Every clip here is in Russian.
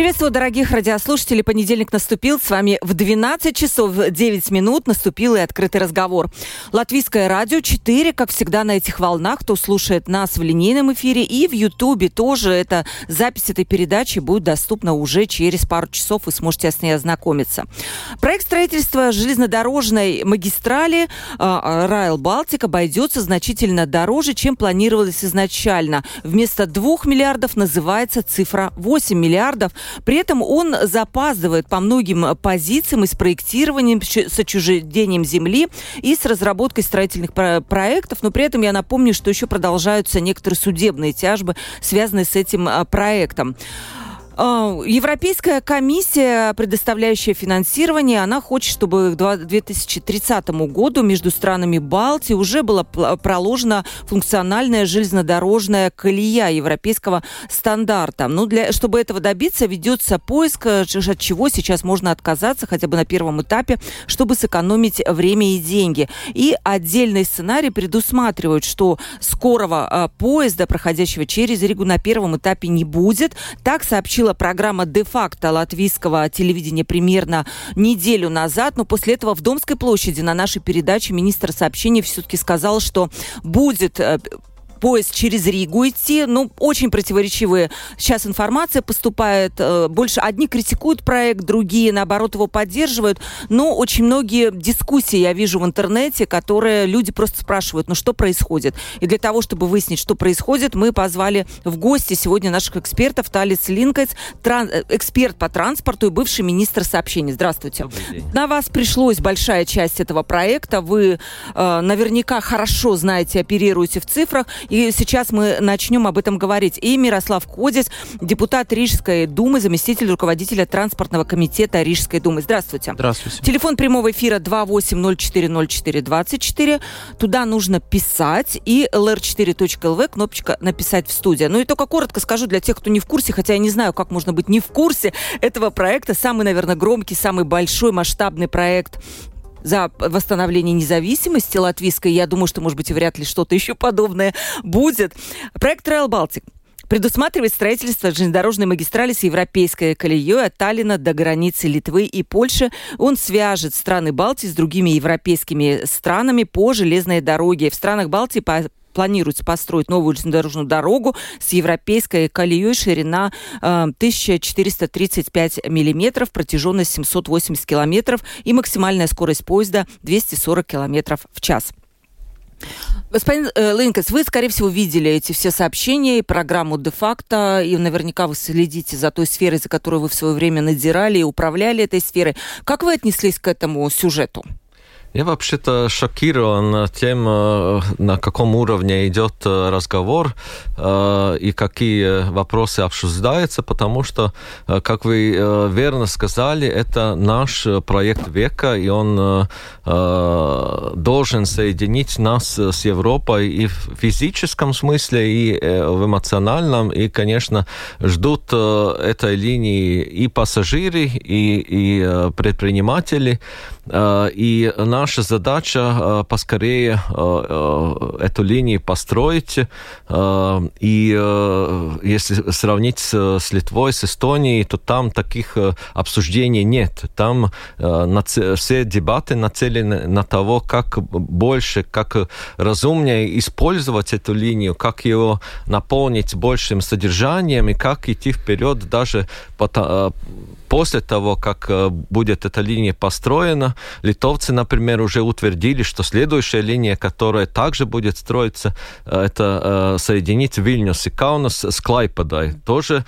Приветствую, дорогих радиослушателей. Понедельник наступил. С вами в 12 часов 9 минут наступил и открытый разговор. Латвийское радио 4, как всегда, на этих волнах. Кто слушает нас в линейном эфире и в Ютубе тоже. Это запись этой передачи будет доступна уже через пару часов. Вы сможете с ней ознакомиться. Проект строительства железнодорожной магистрали э, Райл Балтик обойдется значительно дороже, чем планировалось изначально. Вместо 2 миллиардов называется цифра 8 миллиардов. При этом он запаздывает по многим позициям и с проектированием, с отчуждением земли и с разработкой строительных проектов. Но при этом я напомню, что еще продолжаются некоторые судебные тяжбы, связанные с этим а, проектом. А, Европейская комиссия, предоставляющая финансирование, она хочет, чтобы к 2030 году между странами Балтии уже была проложена функциональная железнодорожная колея европейского стандарта. Ну, для, чтобы этого добиться, ведется поиск, э, от чего сейчас можно отказаться, хотя бы на первом этапе, чтобы сэкономить время и деньги. И отдельный сценарий предусматривает, что скорого а, поезда, проходящего через Ригу, на первом этапе не будет. Так сообщила выходила программа «Де-факто» латвийского телевидения примерно неделю назад, но после этого в Домской площади на нашей передаче министр сообщений все-таки сказал, что будет э, поезд через Ригу идти. Ну, очень противоречивые сейчас информация поступает. Э, больше одни критикуют проект, другие, наоборот, его поддерживают. Но очень многие дискуссии я вижу в интернете, которые люди просто спрашивают, ну что происходит? И для того, чтобы выяснить, что происходит, мы позвали в гости сегодня наших экспертов. Талис Линкайц, тран- э, эксперт по транспорту и бывший министр сообщений. Здравствуйте. На вас пришлось большая часть этого проекта. Вы э, наверняка хорошо знаете, оперируете в цифрах. И сейчас мы начнем об этом говорить. И Мирослав Кодис, депутат Рижской думы, заместитель руководителя транспортного комитета Рижской думы. Здравствуйте. Здравствуйте. Телефон прямого эфира 28040424. Туда нужно писать. И lr4.lv, кнопочка «Написать в студии». Ну и только коротко скажу для тех, кто не в курсе, хотя я не знаю, как можно быть не в курсе этого проекта. Самый, наверное, громкий, самый большой масштабный проект за восстановление независимости латвийской. Я думаю, что, может быть, вряд ли что-то еще подобное будет. Проект Rail Baltic предусматривает строительство железнодорожной магистрали с европейской колеей от Таллина до границы Литвы и Польши. Он свяжет страны Балтии с другими европейскими странами по железной дороге. В странах Балтии по планируется построить новую железнодорожную дорогу с европейской колеей, ширина э, 1435 миллиметров, протяженность 780 километров и максимальная скорость поезда 240 километров в час. Господин э, Линкес, вы, скорее всего, видели эти все сообщения и программу де-факто, и наверняка вы следите за той сферой, за которой вы в свое время надирали и управляли этой сферой. Как вы отнеслись к этому сюжету? Я вообще-то шокирован тем, э, на каком уровне идет э, разговор э, и какие вопросы обсуждаются, потому что, как вы верно сказали, это наш проект века, и он должен соединить нас с Европой и в физическом смысле, и в эмоциональном, и, конечно, ждут этой линии и пассажиры, и, и предприниматели, и на наша задача э, поскорее э, э, эту линию построить. И если сравнить с Литвой, с Эстонией, то там таких обсуждений нет. Там все дебаты нацелены на того, как больше, как разумнее использовать эту линию, как ее наполнить большим содержанием и как идти вперед даже после того, как э, будет эта линия построена, литовцы, например, уже утвердили, что следующая линия, которая также будет строиться, э, это э, соединить Вильнюс и Каунас с Клайпадой. Тоже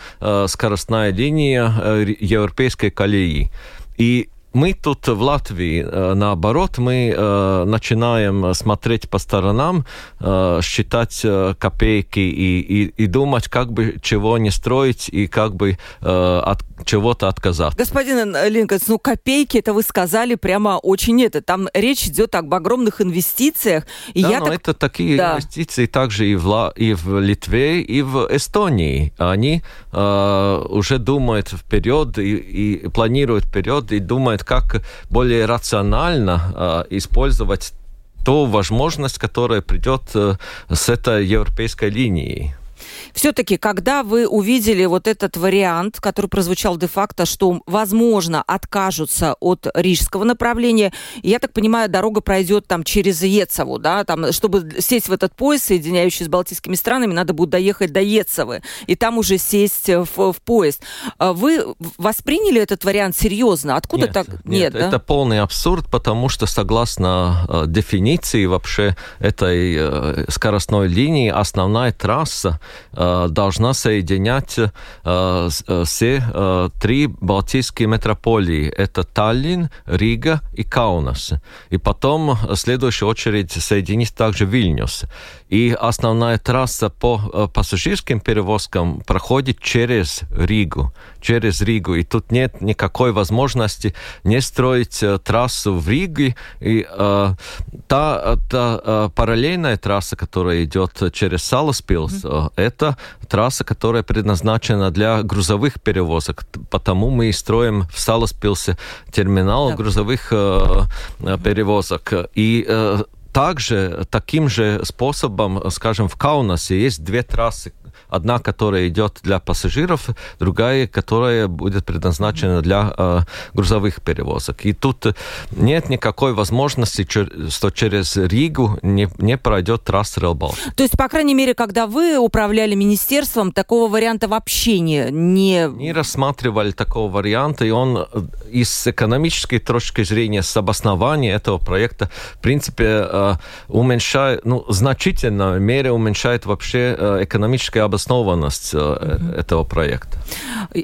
скоростная линия европейской колеи. И мы тут в Латвии, э, наоборот, мы э, начинаем смотреть по сторонам, э, считать копейки и, и, и думать, как бы чего не строить и как бы от чего-то отказаться. Господин Линкольн, ну копейки, это вы сказали прямо очень это. Там речь идет об огромных инвестициях. И да, я но так... это такие да. инвестиции также и в, и в Литве, и в Эстонии. Они э, уже думают вперед и, и планируют вперед и думают, как более рационально э, использовать ту возможность, которая придет э, с этой европейской линией. Все-таки, когда вы увидели вот этот вариант, который прозвучал де-факто, что, возможно, откажутся от рижского направления, я так понимаю, дорога пройдет там через Ецову, да, там, чтобы сесть в этот поезд, соединяющий с балтийскими странами, надо будет доехать до Ецовы, и там уже сесть в, в поезд. А вы восприняли этот вариант серьезно? Откуда нет, так? Нет, нет да? это полный абсурд, потому что согласно э, дефиниции вообще этой э, скоростной линии основная трасса должна соединять э, э, все три балтийские метрополии. Это Таллин, Рига и Каунас. И потом, в следующую очередь, соединить также Вильнюс. И основная трасса по пассажирским перевозкам проходит через Ригу. Через Ригу. И тут нет никакой возможности не строить трассу в Риге. И э, та, та параллельная трасса, которая идет через Саласпилс, mm-hmm. это трасса, которая предназначена для грузовых перевозок. Потому мы и строим в Саласпилсе терминал да. грузовых э, э перевозок. И э, также таким же способом, скажем, в Каунасе есть две трассы, Одна, которая идет для пассажиров, другая, которая будет предназначена для э, грузовых перевозок. И тут нет никакой возможности, что через Ригу не, не пройдет трасса Rail То есть, по крайней мере, когда вы управляли министерством, такого варианта вообще не... Не, не рассматривали такого варианта, и он э, из экономической точки зрения, с обоснования этого проекта, в принципе, э, уменьшает, ну, значительно мере уменьшает вообще э, экономическое обоснованность mm-hmm. этого проекта.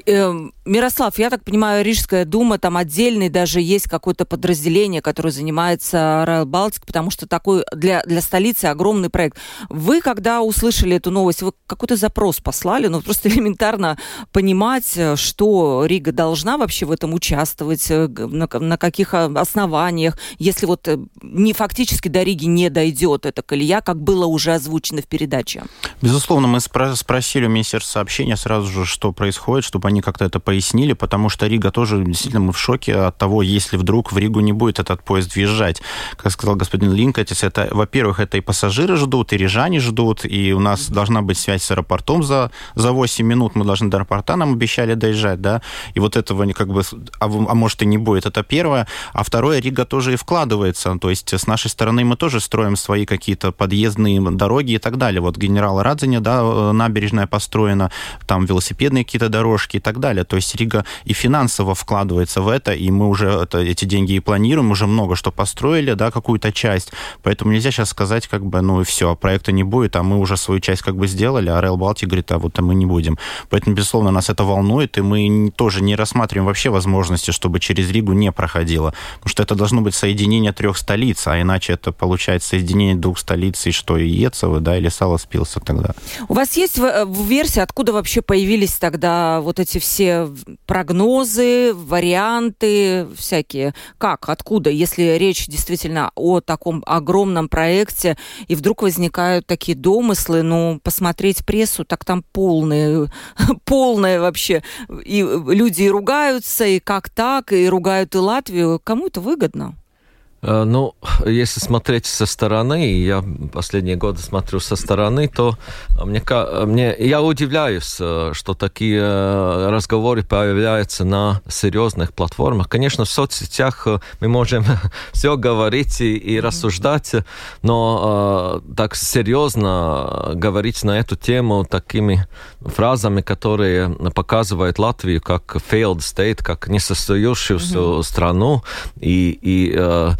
Эм, Мирослав, я так понимаю, Рижская дума, там отдельный даже есть какое-то подразделение, которое занимается Райл Балтик, потому что такой для, для столицы огромный проект. Вы, когда услышали эту новость, вы какой-то запрос послали, ну просто элементарно понимать, э, что Рига должна вообще в этом участвовать, э, на, на каких основаниях, если вот не фактически до Риги не дойдет эта колея, как было уже озвучено в передаче. Безусловно, мы спро- спросили у Министерства сообщения сразу же, что происходит, чтобы они как-то это пояснили, потому что Рига тоже действительно мы в шоке от того, если вдруг в Ригу не будет этот поезд въезжать. Как сказал господин Линкотис, это, во-первых, это и пассажиры ждут, и рижане ждут, и у нас должна быть связь с аэропортом за, за 8 минут, мы должны до аэропорта, нам обещали доезжать, да, и вот этого как бы, а, а может и не будет, это первое. А второе, Рига тоже и вкладывается, то есть с нашей стороны мы тоже строим свои какие-то подъездные дороги и так далее. Вот генерал Радзине, да, набережная построена, там велосипедные какие-то дорожки и так далее. То есть Рига и финансово вкладывается в это, и мы уже это, эти деньги и планируем, уже много что построили, да, какую-то часть. Поэтому нельзя сейчас сказать, как бы, ну и все, проекта не будет, а мы уже свою часть как бы сделали, а Rail Baltic говорит, а вот а мы не будем. Поэтому, безусловно, нас это волнует, и мы тоже не рассматриваем вообще возможности, чтобы через Ригу не проходило. Потому что это должно быть соединение трех столиц, а иначе это получается соединение двух столиц, и что, и Ецево, да, или Саласпилса тогда. У вас есть Э, в версии, откуда вообще появились тогда вот эти все прогнозы, варианты всякие? Как, откуда, если речь действительно о таком огромном проекте, и вдруг возникают такие домыслы, ну, посмотреть прессу, так там полные, полное вообще. И люди ругаются, и как так, и ругают и Латвию. Кому это выгодно? Э, ну, если смотреть со стороны, я последние годы смотрю со стороны, то мне, мне, я удивляюсь, э, что такие э, разговоры появляются на серьезных платформах. Конечно, в соцсетях мы можем все говорить и, и рассуждать, но так серьезно говорить на эту тему такими фразами, которые показывают Латвию как failed state, как несостоявшуюся mm-hmm. страну, и, и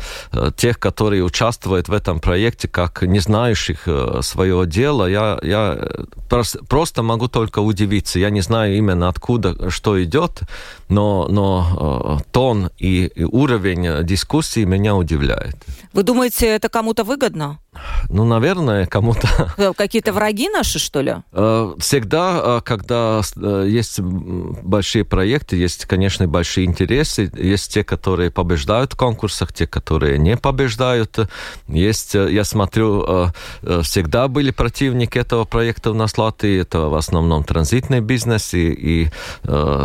тех, которые участвуют в этом проекте, как не знающих своего дела, я, я просто могу только удивиться. Я не знаю именно откуда, что идет, но, но тон и, и уровень дискуссии меня удивляет. Вы думаете, это кому-то выгодно? Ну, наверное, кому-то. Э, какие-то враги наши, что ли? Э, всегда, э, когда есть большие проекты, есть, конечно, большие интересы. Есть те, которые побеждают в конкурсах, те, которые не побеждают. Есть, я смотрю, всегда были противники этого проекта у нас в Латвии. Это в основном транзитный бизнес и, и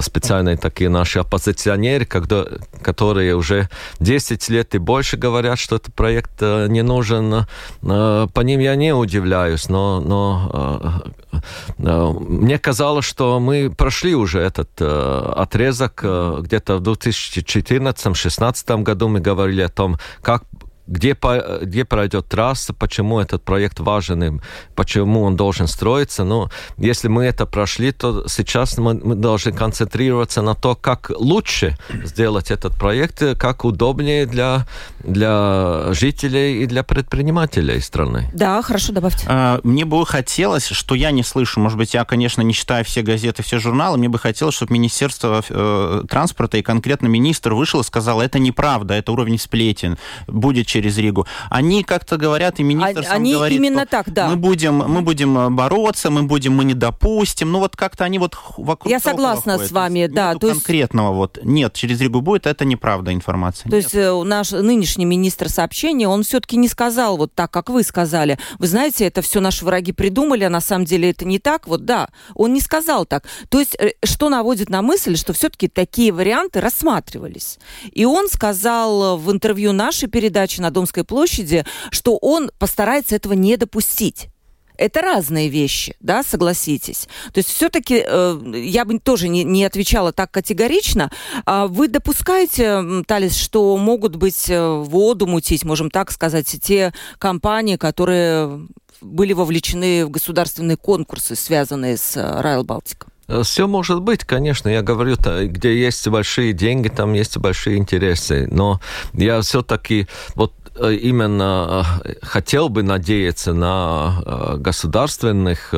специальные такие наши оппозиционеры, когда, которые уже 10 лет и больше говорят, что этот проект не нужен Э, по ним я не удивляюсь, но, но э, э, мне казалось, что мы прошли уже этот отрезок где-то в 2014-2016 году мы говорили о том, как где, где пройдет трасса, почему этот проект важен и почему он должен строиться. Но если мы это прошли, то сейчас мы, мы должны концентрироваться на то, как лучше сделать этот проект, как удобнее для, для жителей и для предпринимателей страны. Да, хорошо, добавьте. А, мне бы хотелось, что я не слышу, может быть, я, конечно, не читаю все газеты, все журналы, мне бы хотелось, чтобы Министерство э, транспорта и конкретно министр вышел и сказал, это неправда, это уровень сплетен, будет через Ригу. Они как-то говорят, и министр а, сам они говорит, именно так, да. Мы будем, мы будем э, бороться, мы будем, мы не допустим. Ну вот как-то они вот вокруг Я согласна с вами, да. То есть... конкретного вот нет, через Ригу будет, это неправда информация. То нет. есть э, наш нынешний министр сообщения, он все-таки не сказал вот так, как вы сказали. Вы знаете, это все наши враги придумали, а на самом деле это не так. Вот да, он не сказал так. То есть э, что наводит на мысль, что все-таки такие варианты рассматривались. И он сказал в интервью нашей передачи на Домской площади, что он постарается этого не допустить. Это разные вещи, да, согласитесь. То есть все-таки э, я бы тоже не, не отвечала так категорично. А вы допускаете, Талис, что могут быть э, воду мутить, можем так сказать, те компании, которые были вовлечены в государственные конкурсы, связанные с Райл Балтиком? Э, Все может быть, конечно. Я говорю, где есть большие деньги, там есть большие интересы. Но я все-таки вот э, именно э, хотел бы надеяться на государственных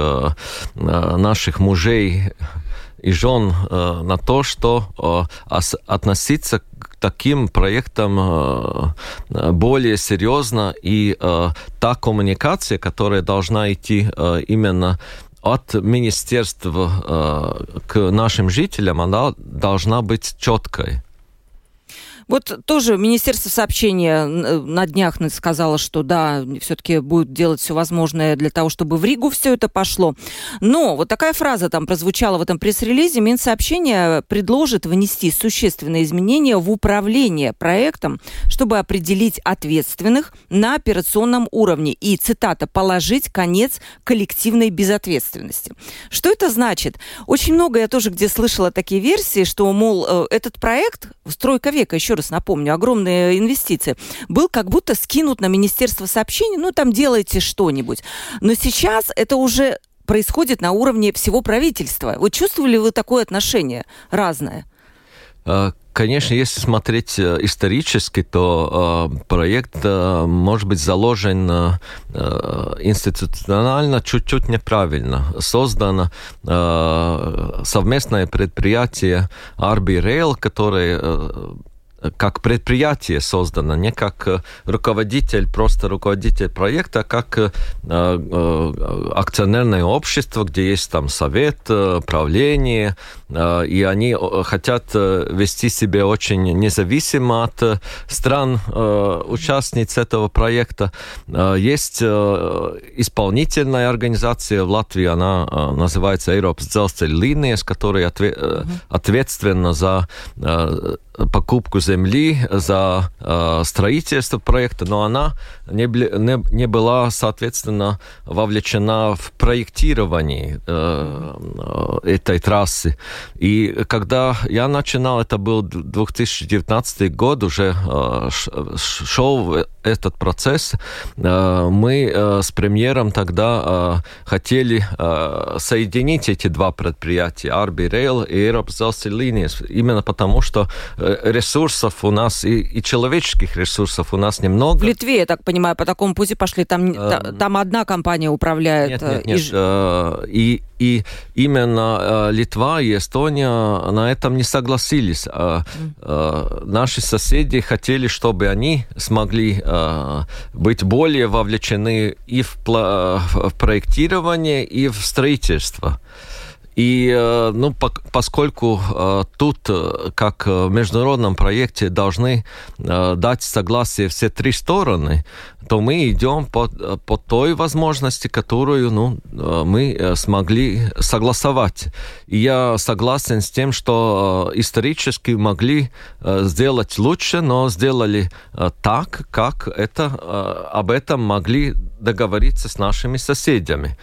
наших мужей и жен на то, что относиться к таким проектам более серьезно и та коммуникация, которая должна идти именно от министерства э, к нашим жителям, она должна быть четкой. Вот тоже Министерство сообщения э, на днях сказало, что да, все-таки будет делать все возможное для того, чтобы в Ригу все это пошло. Но вот такая фраза там прозвучала в этом пресс-релизе. Минсообщение предложит внести существенные изменения в управление проектом, чтобы определить ответственных на операционном уровне и, цитата, положить конец коллективной безответственности. Что это значит? Очень много я тоже где слышала такие версии, что, мол, э, этот проект, стройка века, еще раз напомню, огромные инвестиции, был как будто скинут на Министерство сообщений, ну там делайте что-нибудь. Но сейчас это уже происходит на уровне всего правительства. Вы чувствовали вы такое отношение разное? А, конечно, если смотреть э, исторически, то э, проект э, может быть заложен э, институционально чуть-чуть неправильно. Создано совместное предприятие Arby Rail, которое как предприятие создано, не как э, руководитель, просто руководитель проекта, а как э, э, акционерное общество, где есть там совет, правление, и они хотят вести себя очень независимо от стран, участниц этого проекта. Есть исполнительная организация в Латвии, она называется Европа Дzelzceļa līnijas, которая ответственна за покупку земли, за э, строительство проекта, но она не, не, не была, соответственно, вовлечена в проектирование э, этой трассы. И когда я начинал, это был 2019 год, уже э, шел этот процесс. Мы с премьером тогда хотели соединить эти два предприятия, Арби Рейл и Аэропзелси Линиес, именно потому, что ресурсов у нас и, и человеческих ресурсов у нас немного. В Литве, я так понимаю, по такому пути пошли, там, там одна компания управляет. Нет, нет, нет. И, и именно Литва и Эстония на этом не согласились. Наши соседи хотели, чтобы они смогли быть более вовлечены и в проектирование, и в строительство. И э, ну, по, поскольку э, тут, э, как в международном проекте, должны дать согласие все три стороны, то мы идем по, по той возможности, которую ну, мы смогли согласовать. И я согласен с тем, что исторически могли сделать лучше, но сделали так, как это, об этом могли договориться с нашими соседями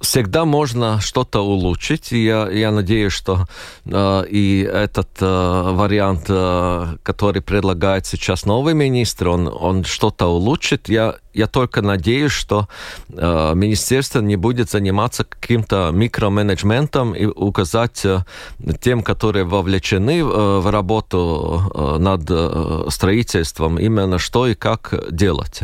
всегда можно что-то улучшить. И я, я надеюсь, что э, и этот э, вариант, э, который предлагает сейчас новый министр, он, он что-то улучшит. Я, я только надеюсь, что э, министерство не будет заниматься каким-то микроменеджментом и указать э, тем, которые вовлечены э, в работу э, над э, строительством, именно что и как делать.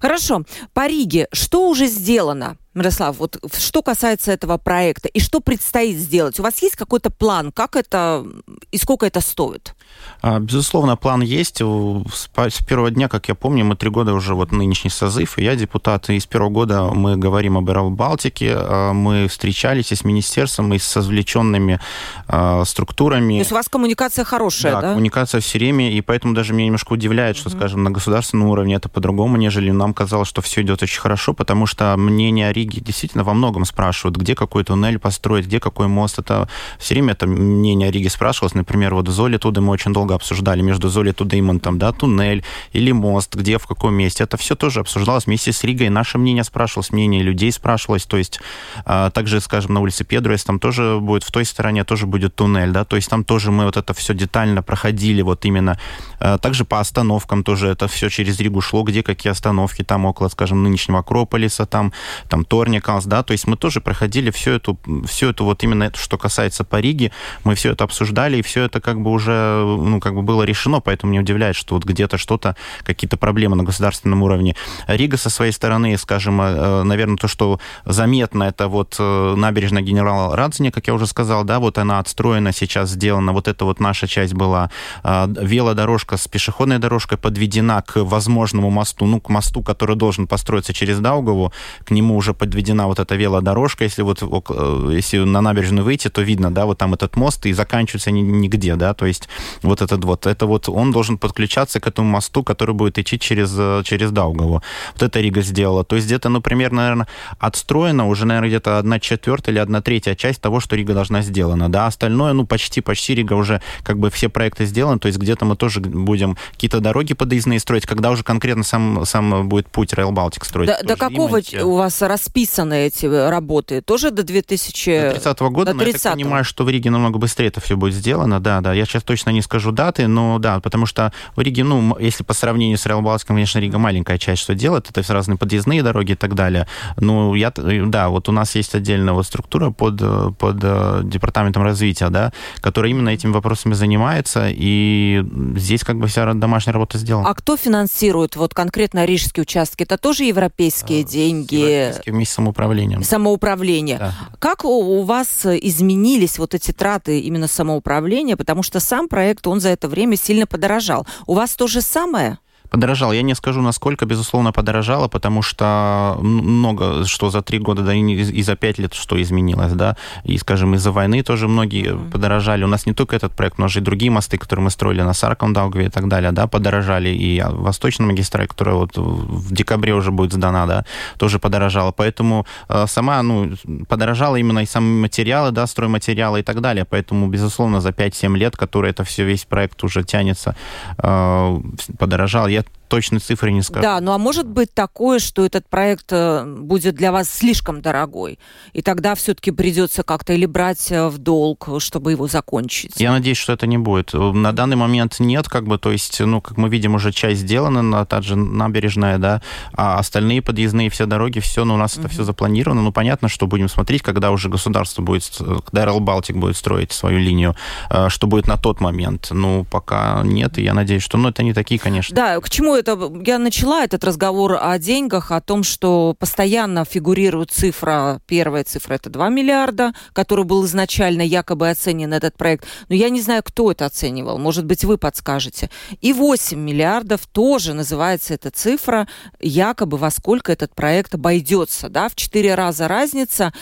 Хорошо. По Риге что уже сделано? Мирослав, вот что касается этого проекта и что предстоит сделать? У вас есть какой-то план, как это и сколько это стоит? А, безусловно, план есть. С первого дня, как я помню, мы три года уже, вот нынешний созыв, и я депутат, и с первого года мы говорим об Эрл Балтике, а, мы встречались и с министерством, и с извлеченными а, структурами. То есть у вас коммуникация хорошая, да? Да, коммуникация все время, и поэтому даже меня немножко удивляет, что, mm-hmm. скажем, на государственном уровне это по-другому, нежели нам казалось, что все идет очень хорошо, потому что мнение о Риге действительно во многом спрашивают, где какой туннель построить, где какой мост. Это все время это мнение о Риге спрашивалось. Например, вот в Золе туда мы очень долго обсуждали между Золит и Деймонтом, да, туннель или мост, где, в каком месте. Это все тоже обсуждалось вместе с Ригой. Наше мнение спрашивалось, мнение людей спрашивалось. То есть а, также, скажем, на улице Педруэс там тоже будет, в той стороне тоже будет туннель, да, то есть там тоже мы вот это все детально проходили, вот именно. А, также по остановкам тоже это все через Ригу шло, где какие остановки, там около, скажем, нынешнего Акрополиса, там, там Торникалс, да, то есть мы тоже проходили всю эту, всю эту вот именно это, что касается по Риге, мы все это обсуждали, и все это как бы уже, ну, как бы было решено, поэтому не удивляет, что вот где-то что-то, какие-то проблемы на государственном уровне. Рига со своей стороны, скажем, э, наверное, то, что заметно, это вот э, набережная генерала Радзиня, как я уже сказал, да, вот она отстроена, сейчас сделана, вот эта вот наша часть была. А, велодорожка с пешеходной дорожкой подведена к возможному мосту, ну, к мосту, который должен построиться через Даугаву, к нему уже подведена вот эта велодорожка, если вот э, если на набережную выйти, то видно, да, вот там этот мост, и заканчивается нигде, да, то есть вот этот вот, это вот он должен подключаться к этому мосту, который будет идти через, э, через Даугаву. Вот это Рига сделала. То есть где-то, ну, примерно, наверное, отстроена уже, наверное, где-то одна четвертая или одна третья часть того, что Рига должна сделана, да, остальное, ну, почти, почти Рига уже, как бы, все проекты сделаны, то есть где-то мы тоже будем какие-то дороги подъездные строить, когда уже конкретно сам, сам будет путь Rail Baltic строить. Да, до какого у вас расписаны эти работы? Тоже до 2030 до 30 года, до 30 но я так понимаю, что в Риге намного быстрее это все будет сделано, да, да, я сейчас точно не скажу даты, но да, потому что в Риге, ну, если по сравнению с Реал Балтиком, конечно, Рига маленькая часть, что делает, это разные подъездные дороги и так далее. Ну, я, да, вот у нас есть отдельная вот структура под, под э, департаментом развития, да, которая именно этими вопросами занимается, и здесь как бы вся домашняя работа сделана. А кто финансирует вот конкретно рижские участки? Это тоже европейские а, деньги? Европейские вместе с самоуправлением. Самоуправление. Да. Как у вас изменились вот эти траты именно самоуправления? Потому что сам проект, он за это время сильно подорожал. У вас то же самое? Подорожал. Я не скажу, насколько, безусловно, подорожало, потому что много, что за три года, да и, за пять лет, что изменилось, да. И, скажем, из-за войны тоже многие mm-hmm. подорожали. У нас не только этот проект, но и другие мосты, которые мы строили на Сарком, Даугаве и так далее, да, подорожали. И Восточная магистраль, которая вот в декабре уже будет сдана, да, тоже подорожала. Поэтому э, сама, ну, подорожала именно и сами материалы, да, стройматериалы и так далее. Поэтому, безусловно, за 5-7 лет, которые это все, весь проект уже тянется, э, подорожал. Я точной цифры не скажу. Да, ну а может быть такое, что этот проект э, будет для вас слишком дорогой, и тогда все-таки придется как-то или брать э, в долг, чтобы его закончить? Я надеюсь, что это не будет. На данный момент нет, как бы, то есть, ну, как мы видим, уже часть сделана, на та же набережная, да, а остальные подъездные все дороги, все, ну, у нас mm-hmm. это все запланировано. Ну, понятно, что будем смотреть, когда уже государство будет, когда Rail Baltic будет строить свою линию, э, что будет на тот момент. Ну, пока нет, и я надеюсь, что, ну, это не такие, конечно. Да, к чему это? Я начала этот разговор о деньгах, о том, что постоянно фигурирует цифра, первая цифра это 2 миллиарда, который был изначально якобы оценен этот проект. Но я не знаю, кто это оценивал. Может быть, вы подскажете. И 8 миллиардов тоже называется эта цифра, якобы во сколько этот проект обойдется. Да? В 4 раза разница.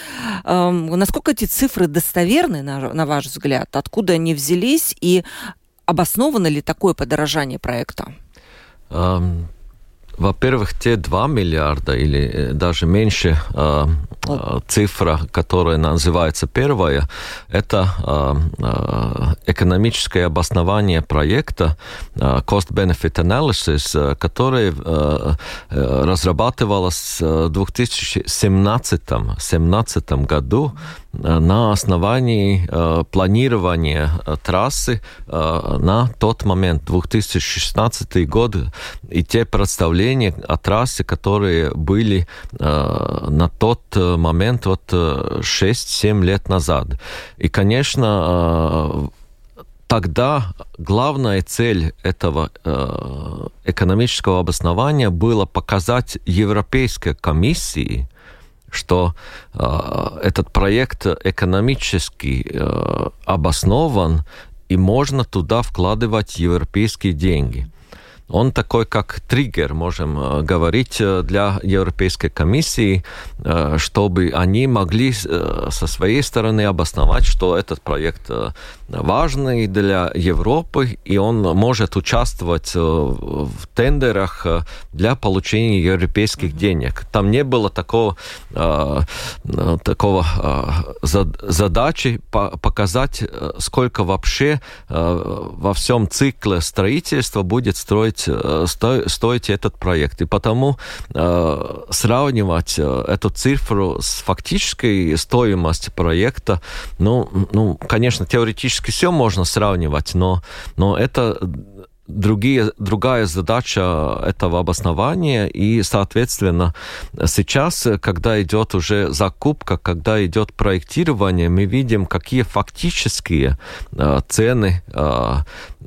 Эм, насколько эти цифры достоверны, на, на ваш взгляд? Откуда они взялись? И обосновано ли такое подорожание проекта? Во-первых, те 2 миллиарда или э, даже меньше цифра, которая называется первая, это э, э, экономическое обоснование проекта э, Cost Benefit Analysis, который разрабатывалось в 2017 году на основании планирования трассы на тот момент, 2016 год, и те представления о трассе, которые были на тот э, момент, вот 6-7 э, лет назад. И, конечно, э, тогда главная цель этого э, экономического обоснования была показать Европейской комиссии, что э, этот проект экономически э, обоснован, и можно туда вкладывать европейские деньги он такой как триггер, можем э, говорить, э, для Европейской комиссии, э, чтобы они могли со своей стороны обосновать, что этот проект важный для Европы, и он может участвовать в тендерах для получения европейских денег. Там не было такого, такого задачи показать, сколько вообще во всем цикле строительства будет строить стоить, э, этот проект. И потому э, сравнивать э, эту цифру с фактической стоимостью проекта, ну, ну, конечно, теоретически все можно сравнивать, но, но это другие, другая задача этого обоснования, и, соответственно, сейчас, когда идет уже закупка, когда идет проектирование, мы видим, какие фактические э, цены э,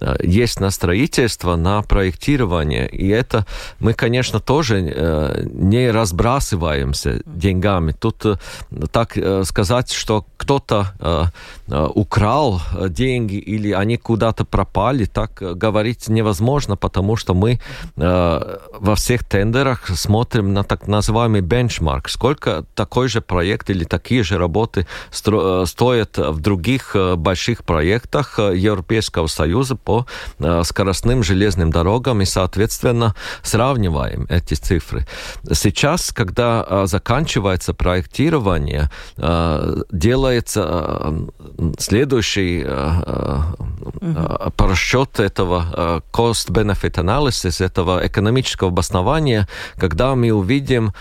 Э, есть на строительство, на проектирование. И это мы, конечно, тоже э, не разбрасываемся деньгами. Тут э, так сказать, что кто-то украл деньги или они куда-то пропали, так говорить невозможно, потому что мы во всех тендерах смотрим на так называемый бенчмарк. Сколько такой же проект или такие же работы стоят в других больших проектах Европейского Союза по э, скоростным железным дорогам и, соответственно, сравниваем эти цифры. Сейчас, когда э, заканчивается проектирование, э, делается следующий mm-hmm. расчет этого cost-benefit analysis, этого экономического обоснования, когда мы увидим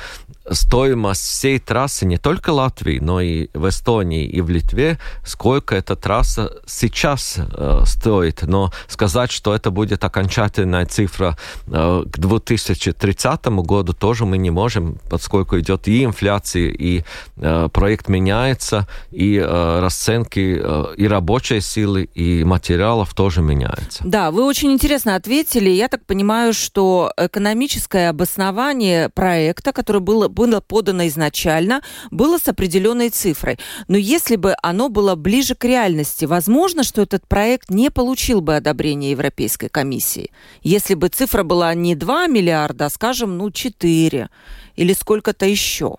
стоимость всей трассы не только Латвии, но и в Эстонии и в Литве, сколько эта трасса сейчас э, стоит. Но сказать, что это будет окончательная цифра э, к 2030 году, тоже мы не можем, поскольку идет и инфляция, и э, проект меняется, и э, расценки э, и рабочей силы, и материалов тоже меняются. Да, вы очень интересно ответили. Я так понимаю, что экономическое обоснование проекта, который был было подано изначально, было с определенной цифрой. Но если бы оно было ближе к реальности, возможно, что этот проект не получил бы одобрения Европейской комиссии. Если бы цифра была не 2 миллиарда, а, скажем, ну, 4 или сколько-то еще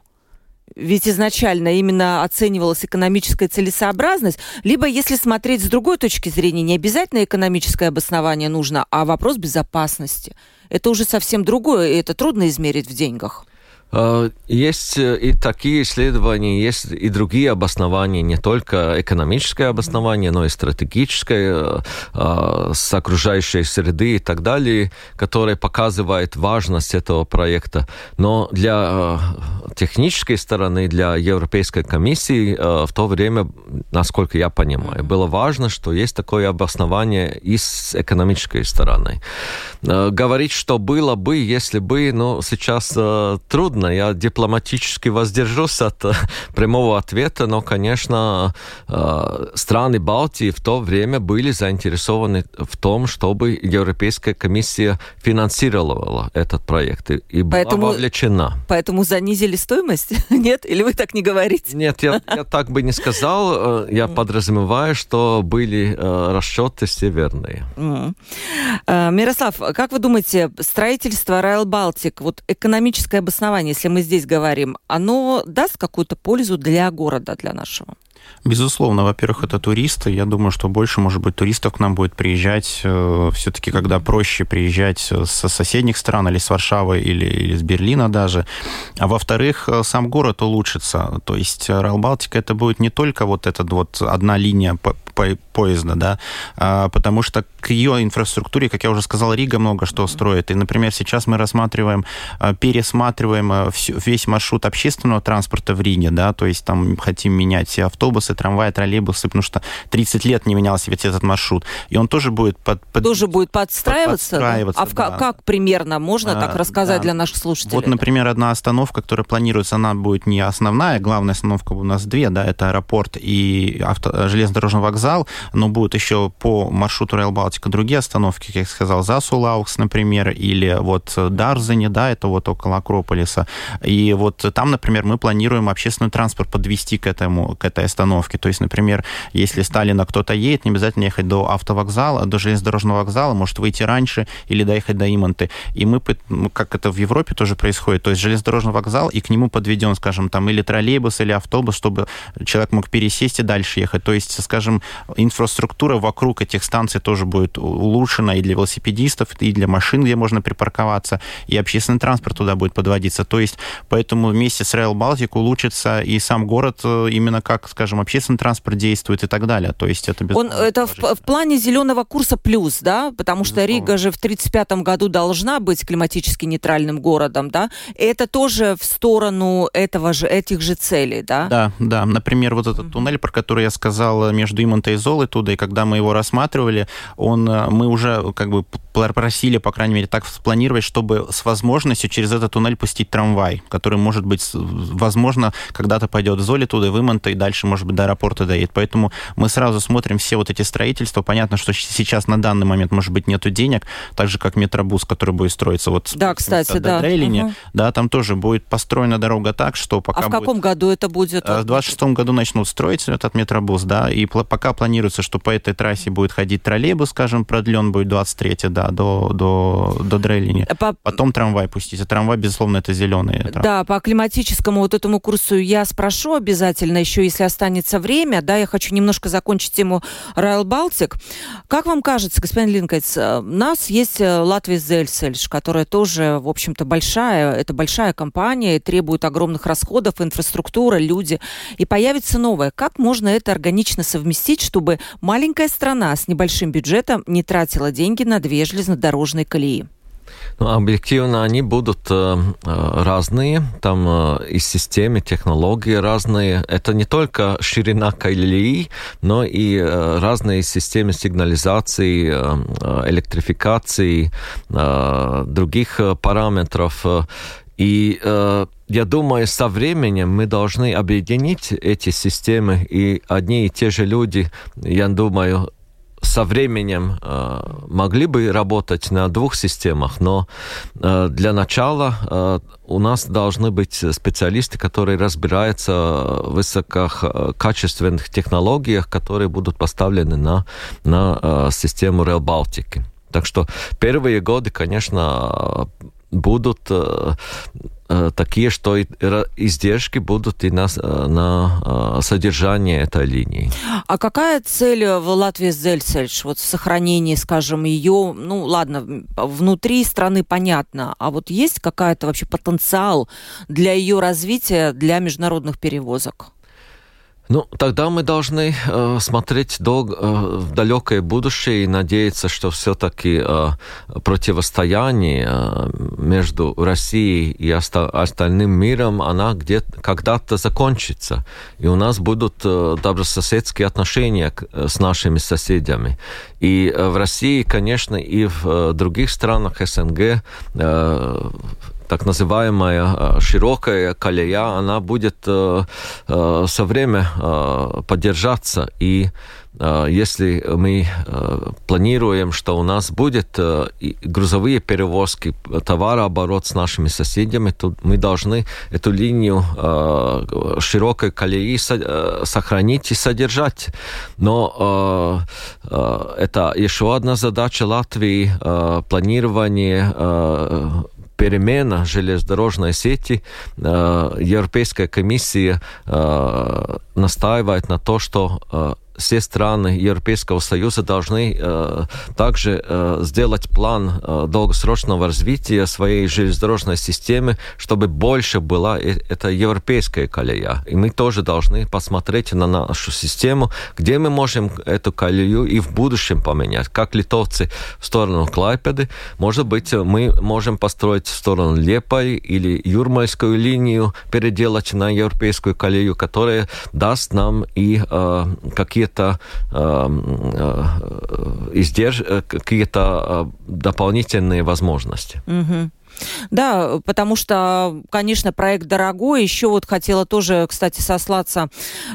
ведь изначально именно оценивалась экономическая целесообразность, либо если смотреть с другой точки зрения, не обязательно экономическое обоснование нужно, а вопрос безопасности. Это уже совсем другое, и это трудно измерить в деньгах. Э, есть э, и такие исследования, есть и другие обоснования, не только экономическое обоснование, но и стратегическое, э, с окружающей среды и так далее, которые показывают важность этого проекта. Но для технической стороны, для Европейской комиссии в то время, насколько я понимаю, было важно, что есть такое обоснование и с экономической стороны. Говорить, что было бы, если бы, ну, сейчас трудно трудно. Я дипломатически воздержусь от э, прямого ответа, но, конечно, э, страны Балтии в то время были заинтересованы в том, чтобы Европейская комиссия финансировала этот проект и, и поэтому, была вовлечена. Поэтому занизили стоимость? Нет? Или вы так не говорите? Нет, я, я так бы не сказал. Э, я подразумеваю, что были расчеты все верные. Мирослав, как вы думаете, строительство Райл Балтик, вот экономическое обоснование если мы здесь говорим, оно даст какую-то пользу для города, для нашего? Безусловно, во-первых, это туристы. Я думаю, что больше, может быть, туристов к нам будет приезжать. Э, Все-таки, когда проще приезжать со соседних стран, или с Варшавы, или, или с Берлина даже. А во-вторых, э, сам город улучшится. То есть Райл Балтика это будет не только вот эта вот одна линия по, по поезда, да, а, потому что к ее инфраструктуре, как я уже сказал, Рига много что строит. И, например, сейчас мы рассматриваем, э, пересматриваем весь маршрут общественного транспорта в Риге, да, то есть там хотим менять все автобусы, автобусы, трамваи, троллейбусы, потому что 30 лет не менялся ведь этот маршрут. И он тоже будет... Под, под, тоже будет подстраиваться? подстраиваться а в, да. как примерно? Можно а, так рассказать да. для наших слушателей? Вот, например, одна остановка, которая планируется, она будет не основная, главная остановка у нас две, да, это аэропорт и авто, железнодорожный вокзал, но будут еще по маршруту Rail Балтика другие остановки, как я сказал, Засулаукс, например, или вот Дарзани, да, это вот около Акрополиса. И вот там, например, мы планируем общественный транспорт подвести к этому, к этой остановке остановки. То есть, например, если Сталина кто-то едет, не обязательно ехать до автовокзала, до железнодорожного вокзала, может выйти раньше или доехать до Иманты. И мы, ну, как это в Европе тоже происходит, то есть железнодорожный вокзал, и к нему подведен, скажем, там или троллейбус, или автобус, чтобы человек мог пересесть и дальше ехать. То есть, скажем, инфраструктура вокруг этих станций тоже будет улучшена и для велосипедистов, и для машин, где можно припарковаться, и общественный транспорт туда будет подводиться. То есть, поэтому вместе с Rail Baltic улучшится и сам город э, именно как, скажем, общественный транспорт действует и так далее. То есть это Он, Это в, в плане зеленого курса плюс, да? Потому что Рига же в 1935 году должна быть климатически нейтральным городом, да? Это тоже в сторону этого же, этих же целей, да? Да, да. Например, вот этот туннель, про который я сказал, между Имонтой и Золой туда, и когда мы его рассматривали, он, э, мы уже как бы просили, по крайней мере, так спланировать, чтобы с возможностью через этот туннель пустить трамвай, который, может быть, возможно, когда-то пойдет в Золе туда, в Имонта, и дальше, может быть, до аэропорта доедет. Поэтому мы сразу смотрим все вот эти строительства. Понятно, что сейчас на данный момент, может быть, нету денег, так же, как метробус, который будет строиться вот да, кстати, да. Дрейлине, угу. да, там тоже будет построена дорога так, что пока А в каком будет... году это будет? Э, в 26 году начнут строить этот метробус, да, и пока планируется, что по этой трассе будет ходить троллейбус, скажем, продлен будет 23 да, до, до, до Дрейлини. По... Потом трамвай пустить. А трамвай, безусловно, это зеленый. Да, по климатическому вот этому курсу я спрошу обязательно еще, если останется останется время, да, я хочу немножко закончить тему Райл Балтик. Как вам кажется, господин Линкайц, э, у нас есть э, Латвия Зельсельш, которая тоже, в общем-то, большая, это большая компания, и требует огромных расходов, инфраструктура, люди, и появится новая. Как можно это органично совместить, чтобы маленькая страна с небольшим бюджетом не тратила деньги на две железнодорожные колеи? Ну, объективно они будут э, э, разные, там э, и системы, технологии разные. Это не только ширина колеи, но и э, разные системы сигнализации, э, э электрификации, э, других э, параметров. И э, я думаю, со временем мы должны объединить эти системы, и одни и те же люди, я думаю, со временем э, могли бы работать на двух системах, но э, для начала э, у нас должны быть специалисты, которые разбираются в высококачественных технологиях, которые будут поставлены на, на э, систему Rail Балтики. Так что первые годы, конечно, будут э, такие, что издержки будут и на, на содержание этой линии. А какая цель в Латвии Зельцельш? Вот в сохранении, скажем, ее, ну ладно, внутри страны понятно, а вот есть какая-то вообще потенциал для ее развития для международных перевозок? Ну, тогда мы должны э, смотреть дол- э, в далекое будущее и надеяться, что все-таки э, противостояние э, между Россией и оста- остальным миром, она где-то когда-то закончится. И у нас будут э, добрососедские отношения к, э, с нашими соседями. И э, в России, конечно, и в э, других странах СНГ э, так называемая э, широкая колея, она будет э, э, со время поддержаться. И если мы планируем, что у нас будет грузовые перевозки, товарооборот с нашими соседями, то мы должны эту линию широкой колеи сохранить и содержать. Но это еще одна задача Латвии планирование перемена железнодорожной сети, э, Европейская комиссия э, настаивает на то, что э, все страны Европейского Союза должны э, также э, сделать план э, долгосрочного развития своей железнодорожной системы, чтобы больше была э, эта европейская колея. И мы тоже должны посмотреть на нашу систему, где мы можем эту колею и в будущем поменять. Как литовцы в сторону Клайпеды, может быть, мы можем построить в сторону Лепай или Юрмальскую линию, переделать на европейскую колею, которая даст нам и э, какие какие-то эм, э, издерж... Э, какие-то э, дополнительные возможности. Угу. Да, потому что, конечно, проект дорогой. Еще вот хотела тоже, кстати, сослаться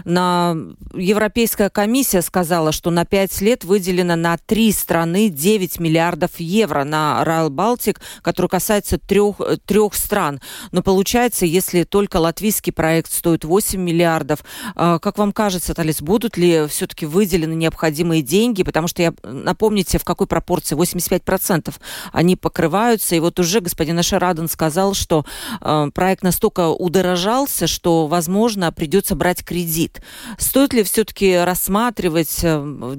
на Европейская комиссия сказала, что на 5 лет выделено на три страны 9 миллиардов евро на Райл Балтик, который касается трех, трех стран. Но получается, если только латвийский проект стоит 8 миллиардов, а, как вам кажется, Талис, будут ли все-таки выделены необходимые деньги? Потому что, я напомните, в какой пропорции? 85% они покрываются. И вот уже господин господин Ашараден сказал, что э, проект настолько удорожался, что, возможно, придется брать кредит. Стоит ли все-таки рассматривать э,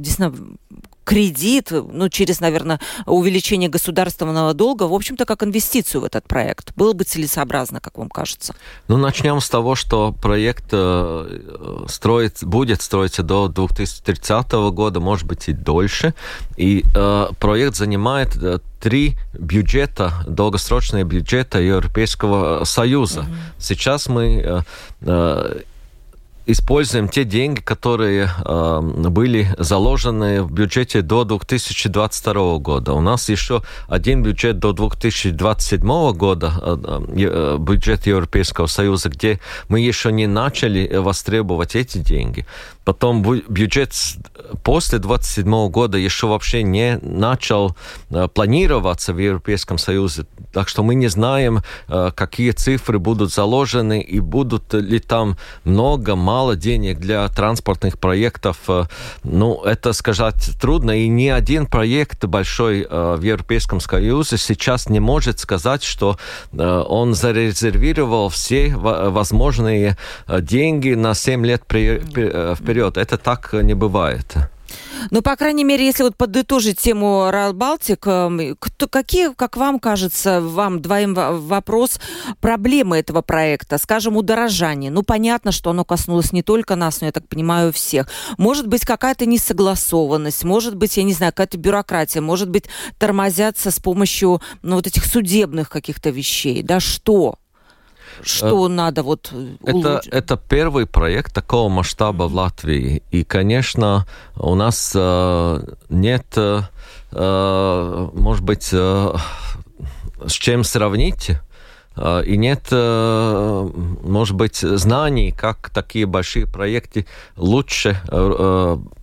кредит, ну, через, наверное, увеличение государственного долга, в общем-то, как инвестицию в этот проект. Было бы целесообразно, как вам кажется? Ну, начнем с того, что проект э, строит, будет строиться до 2030 года, может быть, и дольше. И э, проект занимает э, три бюджета, долгосрочные бюджета Европейского Союза. Mm-hmm. Сейчас мы э, э, используем те деньги, которые э, были заложены в бюджете до 2022 года. У нас еще один бюджет до 2027 года, э, э, бюджет Европейского Союза, где мы еще не начали востребовать эти деньги. Потом бюджет после 27 года еще вообще не начал э, планироваться в Европейском Союзе. Так что мы не знаем, э, какие цифры будут заложены и будут ли там много, мало денег для транспортных проектов. Э, ну, это сказать трудно. И ни один проект большой в Европейском Союзе сейчас не может сказать, что он зарезервировал все возможные деньги на 7 лет вперед вперед. Это так не бывает. Ну, по крайней мере, если вот подытожить тему Райл Балтик, эм, кто, какие, как вам кажется, вам двоим вопрос, проблемы этого проекта, скажем, удорожание? Ну, понятно, что оно коснулось не только нас, но, я так понимаю, всех. Может быть, какая-то несогласованность, может быть, я не знаю, какая-то бюрократия, может быть, тормозятся с помощью, ну, вот этих судебных каких-то вещей. Да что? Что э, надо вот это, это первый проект такого масштаба mm-hmm. в Латвии. И, конечно, у нас э, нет, э, э может быть, э, с чем сравнить. Э, и нет, может быть, знаний, как такие большие проекты лучше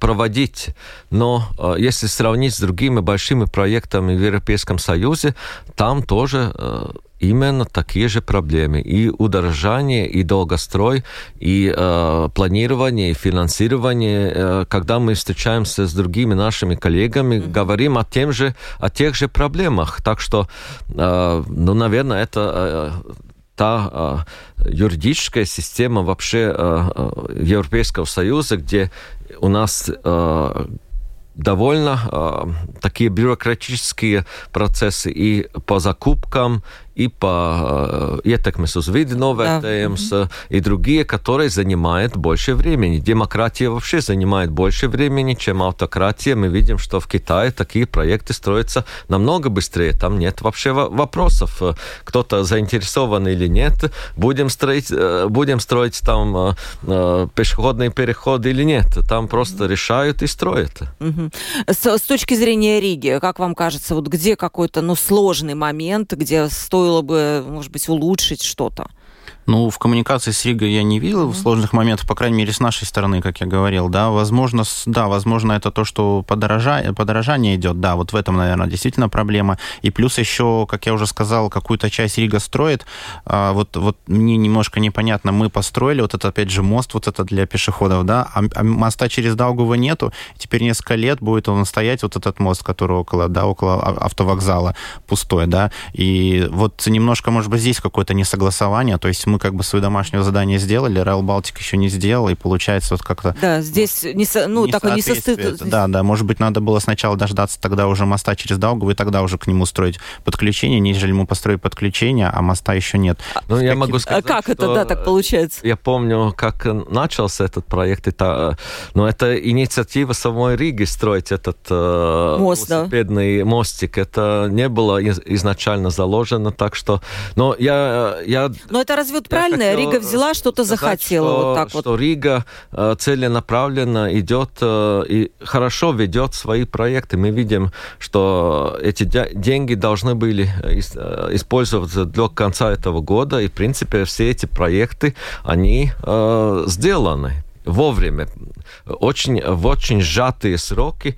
проводить. Но если сравнить с другими большими проектами в Европейском Союзе, там тоже именно такие же проблемы. И удорожание, и долгострой, и э, планирование, и финансирование. Э, когда мы встречаемся с другими нашими коллегами, mm-hmm. говорим о, тем же, о тех же проблемах. Так что, э, ну, наверное, это... Э, та юридическая система вообще Европейского Союза, где у нас довольно э, такие бюрократические процессы и по закупкам, и по ietekmes uz vidi novērtējums, да. и другие, которые занимают больше времени. Демократия вообще занимает больше времени, чем автократия. Мы видим, что в Китае такие проекты строятся намного быстрее. Там нет вообще вопросов, кто-то заинтересован или нет. Будем строить, будем строить там пешеходный переход или нет. Там просто решают и строят. С, с точки зрения Риги, как вам кажется, вот где какой-то ну, сложный момент, где стоит стоило бы, может быть, улучшить что-то? Ну, в коммуникации с Ригой я не видел mm-hmm. сложных моментов, по крайней мере, с нашей стороны, как я говорил, да. Возможно, да, возможно, это то, что подорожание, подорожание идет, да, вот в этом, наверное, действительно проблема. И плюс еще, как я уже сказал, какую-то часть Рига строит. А, вот, вот мне немножко непонятно, мы построили вот это, опять же, мост вот это для пешеходов, да, а, а моста через Даугава нету, теперь несколько лет будет он стоять, вот этот мост, который около, да, около автовокзала пустой, да, и вот немножко, может быть, здесь какое-то несогласование, то есть мы как бы свое домашнее задание сделали, Rail Baltic еще не сделал, и получается вот как-то... Да, здесь не, со, ну, не такой несостык... Да, да, может быть, надо было сначала дождаться тогда уже моста через Даугаву, и тогда уже к нему строить подключение, нежели ему построить подключение, а моста еще нет. Ну, я могу сказать, А как это, да, так получается? Я помню, как начался этот проект, это, но это инициатива самой Риги строить этот э, Мост, велосипедный да. мостик. Это не было изначально заложено, так что... Но я... я но это разве вот правильно? Рига взяла, что-то захотела. Что, вот так что вот. Рига э, целенаправленно идет э, и хорошо ведет свои проекты. Мы видим, что эти деньги должны были э, использоваться до конца этого года. И, в принципе, все эти проекты, они э, сделаны вовремя, очень, в очень сжатые сроки,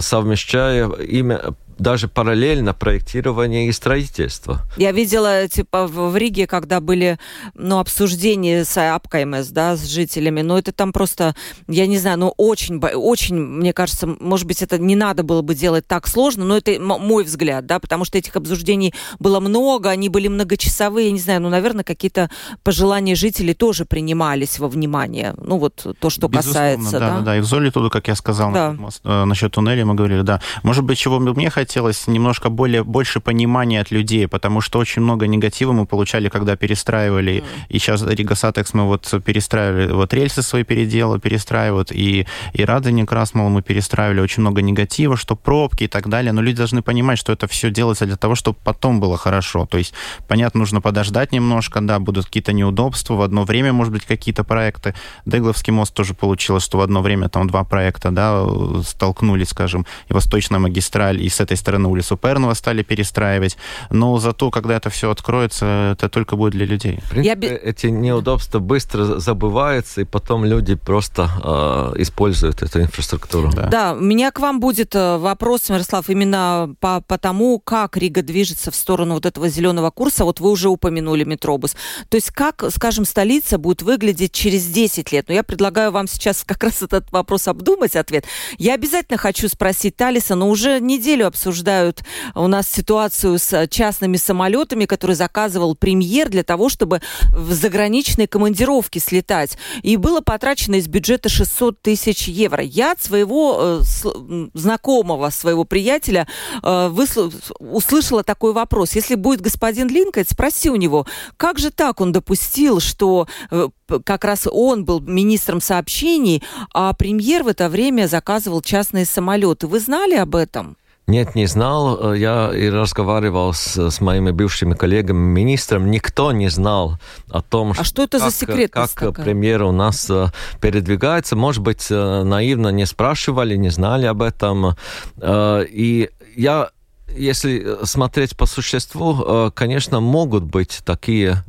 совмещая имя даже параллельно проектирование и строительство. Я видела, типа, в Риге, когда были, ну, обсуждения с АПКМС, да, с жителями, но это там просто, я не знаю, ну, очень, очень, мне кажется, может быть, это не надо было бы делать так сложно, но это мой взгляд, да, потому что этих обсуждений было много, они были многочасовые, я не знаю, ну, наверное, какие-то пожелания жителей тоже принимались во внимание, ну, вот то, что Безусловно, касается, да. Да, да, да, и в Золе туда, как я сказал, да. насчет, э, насчет туннеля мы говорили, да. Может быть, чего мне хотелось хотелось немножко более, больше понимания от людей, потому что очень много негатива мы получали, когда перестраивали. Mm. И сейчас Рига Сатекс мы вот перестраивали, вот рельсы свои переделы перестраивают, и, и Радони Красмол мы перестраивали. Очень много негатива, что пробки и так далее. Но люди должны понимать, что это все делается для того, чтобы потом было хорошо. То есть, понятно, нужно подождать немножко, да, будут какие-то неудобства. В одно время, может быть, какие-то проекты. Дегловский мост тоже получилось, что в одно время там два проекта, да, столкнулись, скажем, и Восточная магистраль, и с этой этой стороны улицу Пернова стали перестраивать. Но зато, когда это все откроется, это только будет для людей. В принципе, Я... эти неудобства быстро забываются, и потом люди просто э, используют эту инфраструктуру. Да. да, у меня к вам будет э, вопрос, Мирослав, именно по, по тому, как Рига движется в сторону вот этого зеленого курса. Вот вы уже упомянули метробус. То есть как, скажем, столица будет выглядеть через 10 лет? Но я предлагаю вам сейчас как раз этот вопрос обдумать, ответ. Я обязательно хочу спросить Талиса, но уже неделю обсуждали обсуждают у нас ситуацию с частными самолетами, которые заказывал премьер для того, чтобы в заграничные командировки слетать. И было потрачено из бюджета 600 тысяч евро. Я от своего э, знакомого, своего приятеля э, выслу- услышала такой вопрос. Если будет господин Линкольн, спроси у него, как же так он допустил, что э, как раз он был министром сообщений, а премьер в это время заказывал частные самолеты. Вы знали об этом? Нет, не знал. Я и разговаривал с, с моими бывшими коллегами, министром. Никто не знал о том, а что это как, за секрет как такая? премьер у нас э, передвигается. Может быть, э, наивно не спрашивали, не знали об этом. Э, и я если смотреть по существу, конечно, могут быть такие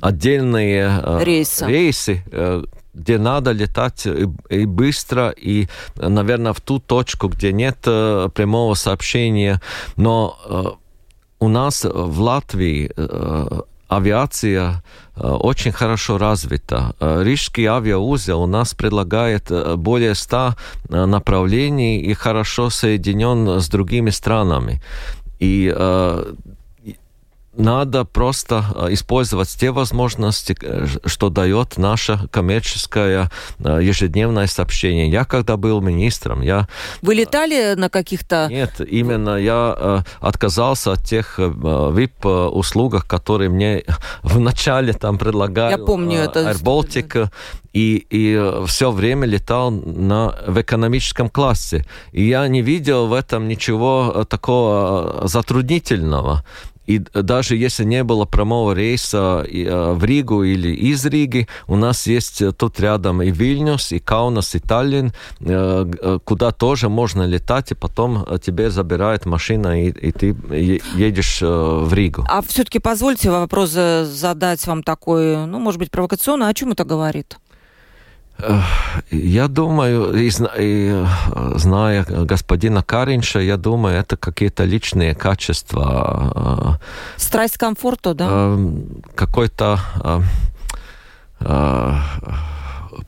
отдельные рейсы, рейсы где надо летать и, быстро, и, наверное, в ту точку, где нет э, прямого сообщения. Но э, у нас в Латвии э, авиация очень хорошо развита. Рижский авиаузел у нас предлагает более 100 направлений и хорошо соединен с другими странами. И надо просто использовать те возможности, что дает наше коммерческое ежедневное сообщение. Я когда был министром, я... Вы летали на каких-то... Нет, именно я отказался от тех VIP-услугах, которые мне вначале там предлагали. Я помню это. Air Baltic, и, и все время летал на, в экономическом классе. И я не видел в этом ничего такого затруднительного. И даже если не было прямого рейса в Ригу или из Риги, у нас есть тут рядом и Вильнюс, и Каунас, и Таллин, куда тоже можно летать, и потом тебе забирает машина, и, и ты едешь в Ригу. А все-таки позвольте вопрос задать вам такой, ну, может быть, провокационный. О чем это говорит? Я думаю, и, и, зная господина Каринша, я думаю, это какие-то личные качества. Страсть к комфорту, да? Какой-то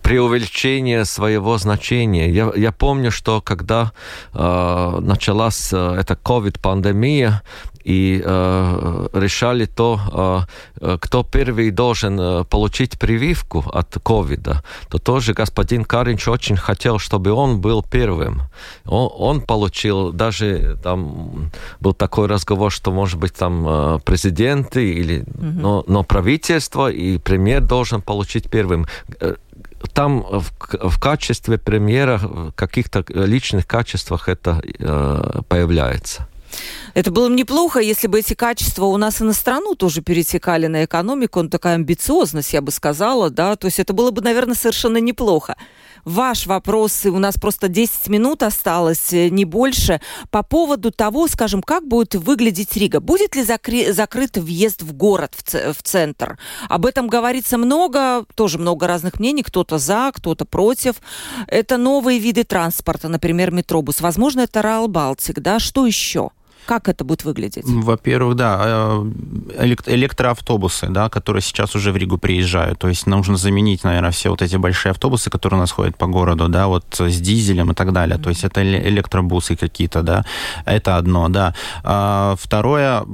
преувеличение своего значения. Я, я помню, что когда э, началась эта COVID-пандемия, и э, решали то, э, кто первый должен э, получить прививку от ковида, то тоже господин Каринч очень хотел, чтобы он был первым. Он, он получил, даже там был такой разговор, что, может быть, там э, президенты, или, mm-hmm. но, но правительство и премьер должен получить первым э, там в, в качестве премьера, в каких-то личных качествах это э, появляется. Это было бы неплохо, если бы эти качества у нас и на страну тоже перетекали на экономику, ну, такая амбициозность, я бы сказала, да, то есть это было бы, наверное, совершенно неплохо. Ваш вопрос, у нас просто 10 минут осталось, э, не больше, по поводу того, скажем, как будет выглядеть Рига. Будет ли закры- закрыт въезд в город, в, ц- в центр? Об этом говорится много, тоже много разных мнений, кто-то за, кто-то против. Это новые виды транспорта, например, метробус. Возможно, это Райл Балтик, да? Что еще? Как это будет выглядеть? Во-первых, да, э, электроавтобусы, да, которые сейчас уже в Ригу приезжают. То есть нужно заменить, наверное, все вот эти большие автобусы, которые у нас ходят по городу, да, вот с дизелем и так далее. То есть это электробусы какие-то, да. Это одно, да. А второе,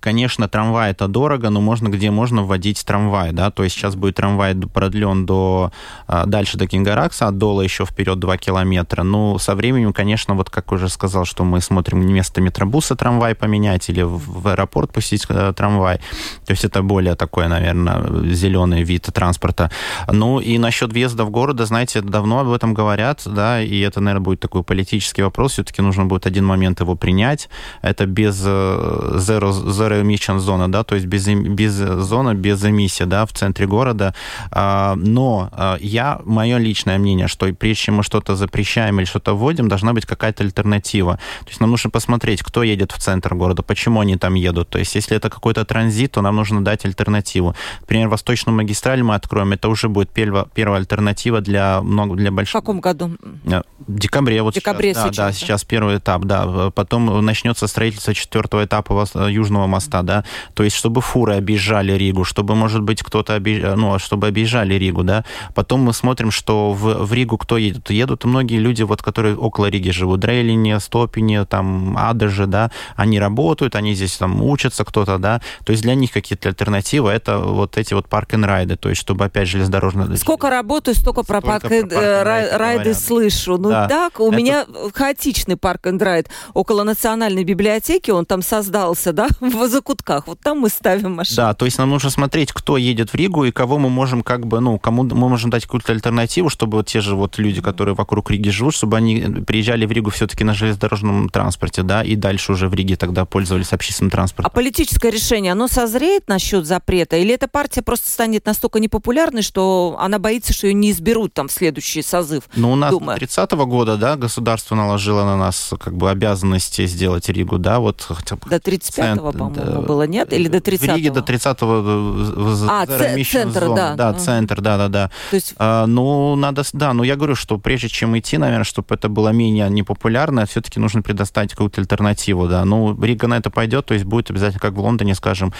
конечно, трамвай это дорого, но можно где можно вводить трамвай, да. То есть сейчас будет трамвай продлен до а, дальше до Кингаракса, от Дола еще вперед 2 километра. Ну, со временем, конечно, вот как уже сказал, что мы смотрим место метробуса трамвай поменять или в аэропорт пустить э, трамвай. То есть это более такой, наверное, зеленый вид транспорта. Ну и насчет въезда в город, знаете, давно об этом говорят, да, и это, наверное, будет такой политический вопрос. Все-таки нужно будет один момент его принять. Это без э, zero, zero emission зона, да, то есть без, без зона, без эмиссии, да, в центре города. А, но а, я, мое личное мнение, что прежде чем мы что-то запрещаем или что-то вводим, должна быть какая-то альтернатива. То есть нам нужно посмотреть, кто едет едет в центр города, почему они там едут. То есть, если это какой-то транзит, то нам нужно дать альтернативу. Например, Восточную магистраль мы откроем, это уже будет первая, первая альтернатива для, много, для больших... В каком году? Э, в декабре. Вот в декабре сейчас, сейчас. Да, да, сейчас первый этап, да. Потом начнется строительство четвертого этапа Южного моста, да. То есть, чтобы фуры объезжали Ригу, чтобы, может быть, кто-то объезжал, ну, чтобы объезжали Ригу, да. Потом мы смотрим, что в, в Ригу кто едет? Едут многие люди, вот, которые около Риги живут. Дрелине, Стопине, там, Адаже, да они работают, они здесь там учатся кто-то, да, то есть для них какие-то альтернативы, это вот эти вот парк райды, то есть чтобы опять железнодорожно... Сколько работаю, столько про парк райды слышу. Ну да, так, у это... меня хаотичный парк райд. Около национальной библиотеки, он там создался, да, в закутках, вот там мы ставим машину. Да, то есть нам нужно смотреть, кто едет в Ригу и кого мы можем как бы, ну, кому мы можем дать какую-то альтернативу, чтобы вот те же вот люди, которые вокруг Риги живут, чтобы они приезжали в Ригу все-таки на железнодорожном транспорте, да, и дальше уже в Риге тогда пользовались общественным транспортом. А политическое решение, оно созреет насчет запрета? Или эта партия просто станет настолько непопулярной, что она боится, что ее не изберут там в следующий созыв? Ну, у нас Дума. 30-го года, да, государство наложило на нас как бы обязанности сделать Ригу, да, вот... До 35-го, по-моему, да, было, нет? Или до 30-го? В Риге до 30-го... А, центр, зон. да. Да, центр, да-да-да. То есть... А, ну, надо... Да, ну, я говорю, что прежде чем идти, наверное, чтобы это было менее непопулярно, все-таки нужно предоставить какую-то альтернативу, да. Ну, Рига на это пойдет, то есть будет обязательно, как в Лондоне, скажем,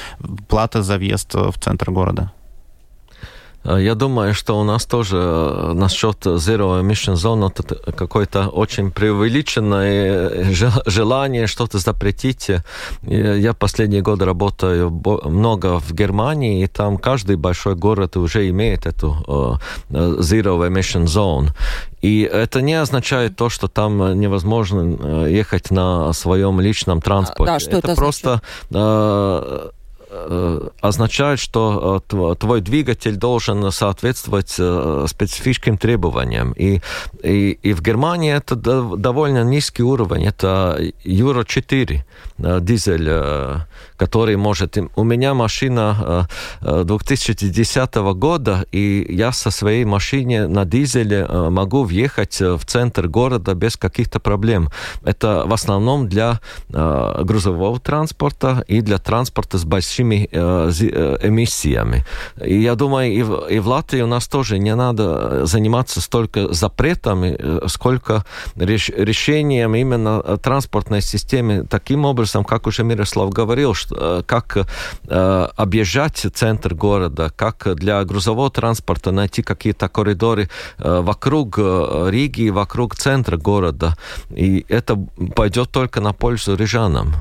плата за въезд в центр города. Я думаю, что у нас тоже насчет Zero Emission Zone это какое-то очень преувеличенное желание что-то запретить. Я последние годы работаю много в Германии, и там каждый большой город уже имеет эту Zero Emission Zone. И это не означает то, что там невозможно ехать на своем личном транспорте. Да, что это, это просто Э, означает, что э, твой двигатель должен соответствовать э, специфическим требованиям. И, и, и в Германии это довольно низкий уровень. Это Euro 4 дизель, который может... У меня машина 2010 года, и я со своей машиной на дизеле могу въехать в центр города без каких-то проблем. Это в основном для грузового транспорта и для транспорта с большим большими э, э, эмиссиями. И я думаю, и в, и Латвии у нас тоже не надо заниматься столько запретами, э, сколько реш, решением именно транспортной системы таким образом, как уже Мирослав говорил, что, как э, объезжать центр города, как для грузового транспорта найти какие-то коридоры э, вокруг Риги, вокруг центра города. И это пойдет только на пользу рижанам.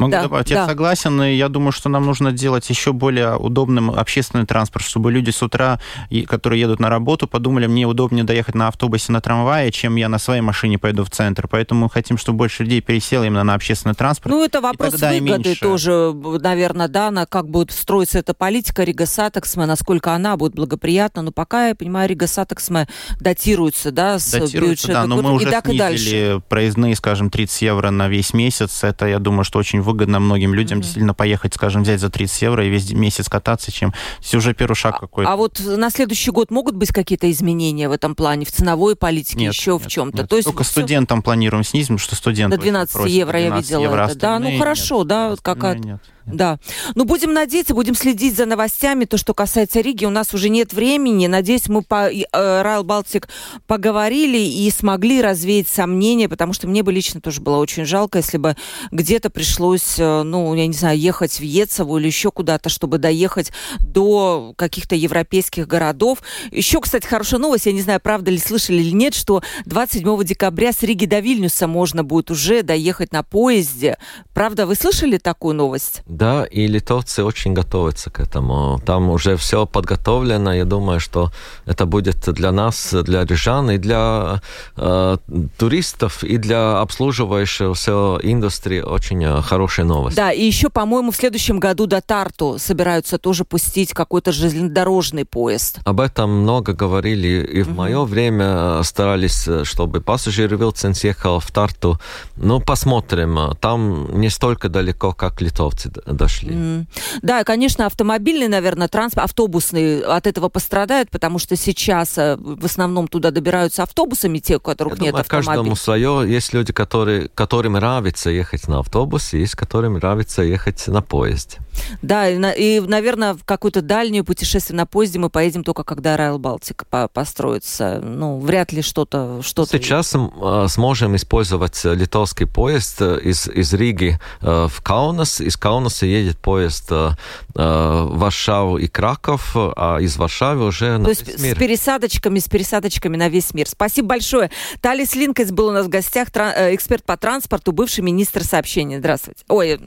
Могу да, добавить, да. я согласен, и я думаю, что нам нужно делать еще более удобным общественный транспорт, чтобы люди с утра, которые едут на работу, подумали, мне удобнее доехать на автобусе, на трамвае, чем я на своей машине пойду в центр. Поэтому мы хотим, чтобы больше людей пересело именно на общественный транспорт. Ну, это вопрос выгоды меньше... тоже, наверное, да, на как будет строиться эта политика Rīgas satiksme, насколько она будет благоприятна. Но пока, я понимаю, Rīgas satiksme датируется, да, с датируется, бюджета. Да, но мы уже и снизили проездные, скажем, 30 евро на весь месяц. Это, я думаю, что очень выгодно многим людям mm-hmm. действительно поехать, скажем, взять за 30 евро и весь месяц кататься, чем все уже первый шаг а, какой-то. А вот на следующий год могут быть какие-то изменения в этом плане, в ценовой политике, нет, еще нет, в чем-то? То есть Только все... студентам планируем снизить, потому что студенты До 12 евро 12 я видела евро, это. Да, ну хорошо, нет, да, какая-то... Да. Ну, будем надеяться, будем следить за новостями. То, что касается Риги, у нас уже нет времени. Надеюсь, мы по Райл Балтик поговорили и смогли развеять сомнения, потому что мне бы лично тоже было очень жалко, если бы где-то пришлось, э, ну, я не знаю, ехать в Ецево или еще куда-то, чтобы доехать до каких-то европейских городов. Еще, кстати, хорошая новость, я не знаю, правда ли слышали или нет, что 27 декабря с Риги до Вильнюса можно будет уже доехать на поезде. Правда, вы слышали такую новость? Да, и литовцы очень готовятся к этому. Там уже все подготовлено. Я думаю, что это будет для нас, для рижан и для э, туристов, и для обслуживающего все индустрии очень э, хорошая новость. Да, и еще, по-моему, в следующем году до Тарту собираются тоже пустить какой-то железнодорожный поезд. Об этом много говорили, и в mm мое время старались, чтобы пассажир Вилценс ехал в Тарту. Ну, посмотрим. Там не столько далеко, как литовцы дошли. Mm. Да, конечно, автомобильный, наверное, транспорт, автобусный от этого пострадает, потому что сейчас э, в основном туда добираются автобусами те, у которых Я нет думаю, автомобиля. каждому свое. Есть люди, которые, которым нравится ехать на автобусе, есть которым нравится ехать на поезде. Да, и, и наверное, в какое-то дальнее путешествие на поезде мы поедем только когда Райл Балтика по построится. Ну, вряд ли что-то... что Сейчас э, сможем использовать литовский поезд э, из, из Риги э, в Каунас. Из Каунаса едет поезд э, в Варшаву и Краков, а из Варшавы уже на То есть весь мир. с пересадочками, с пересадочками на весь мир. Спасибо большое. Талис Линкес был у нас в гостях, эксперт по транспорту, бывший министр сообщения. Здравствуйте. Ой,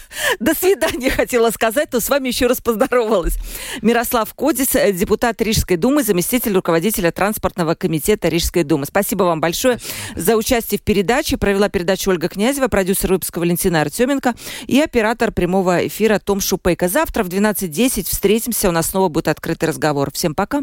до свидания хотела сказать, но с вами еще раз поздоровалась. Мирослав Кодис, э, депутат Рижской думы, заместитель руководителя транспортного комитета Рижской думы. Спасибо вам большое за участие в передаче. Провела передачу Ольга Князева, продюсер выпуска Валентина Артеменко и оператор прямого эфира Том Шупейко. Завтра в 12.10 встретимся. У нас снова будет открытый разговор. Всем пока.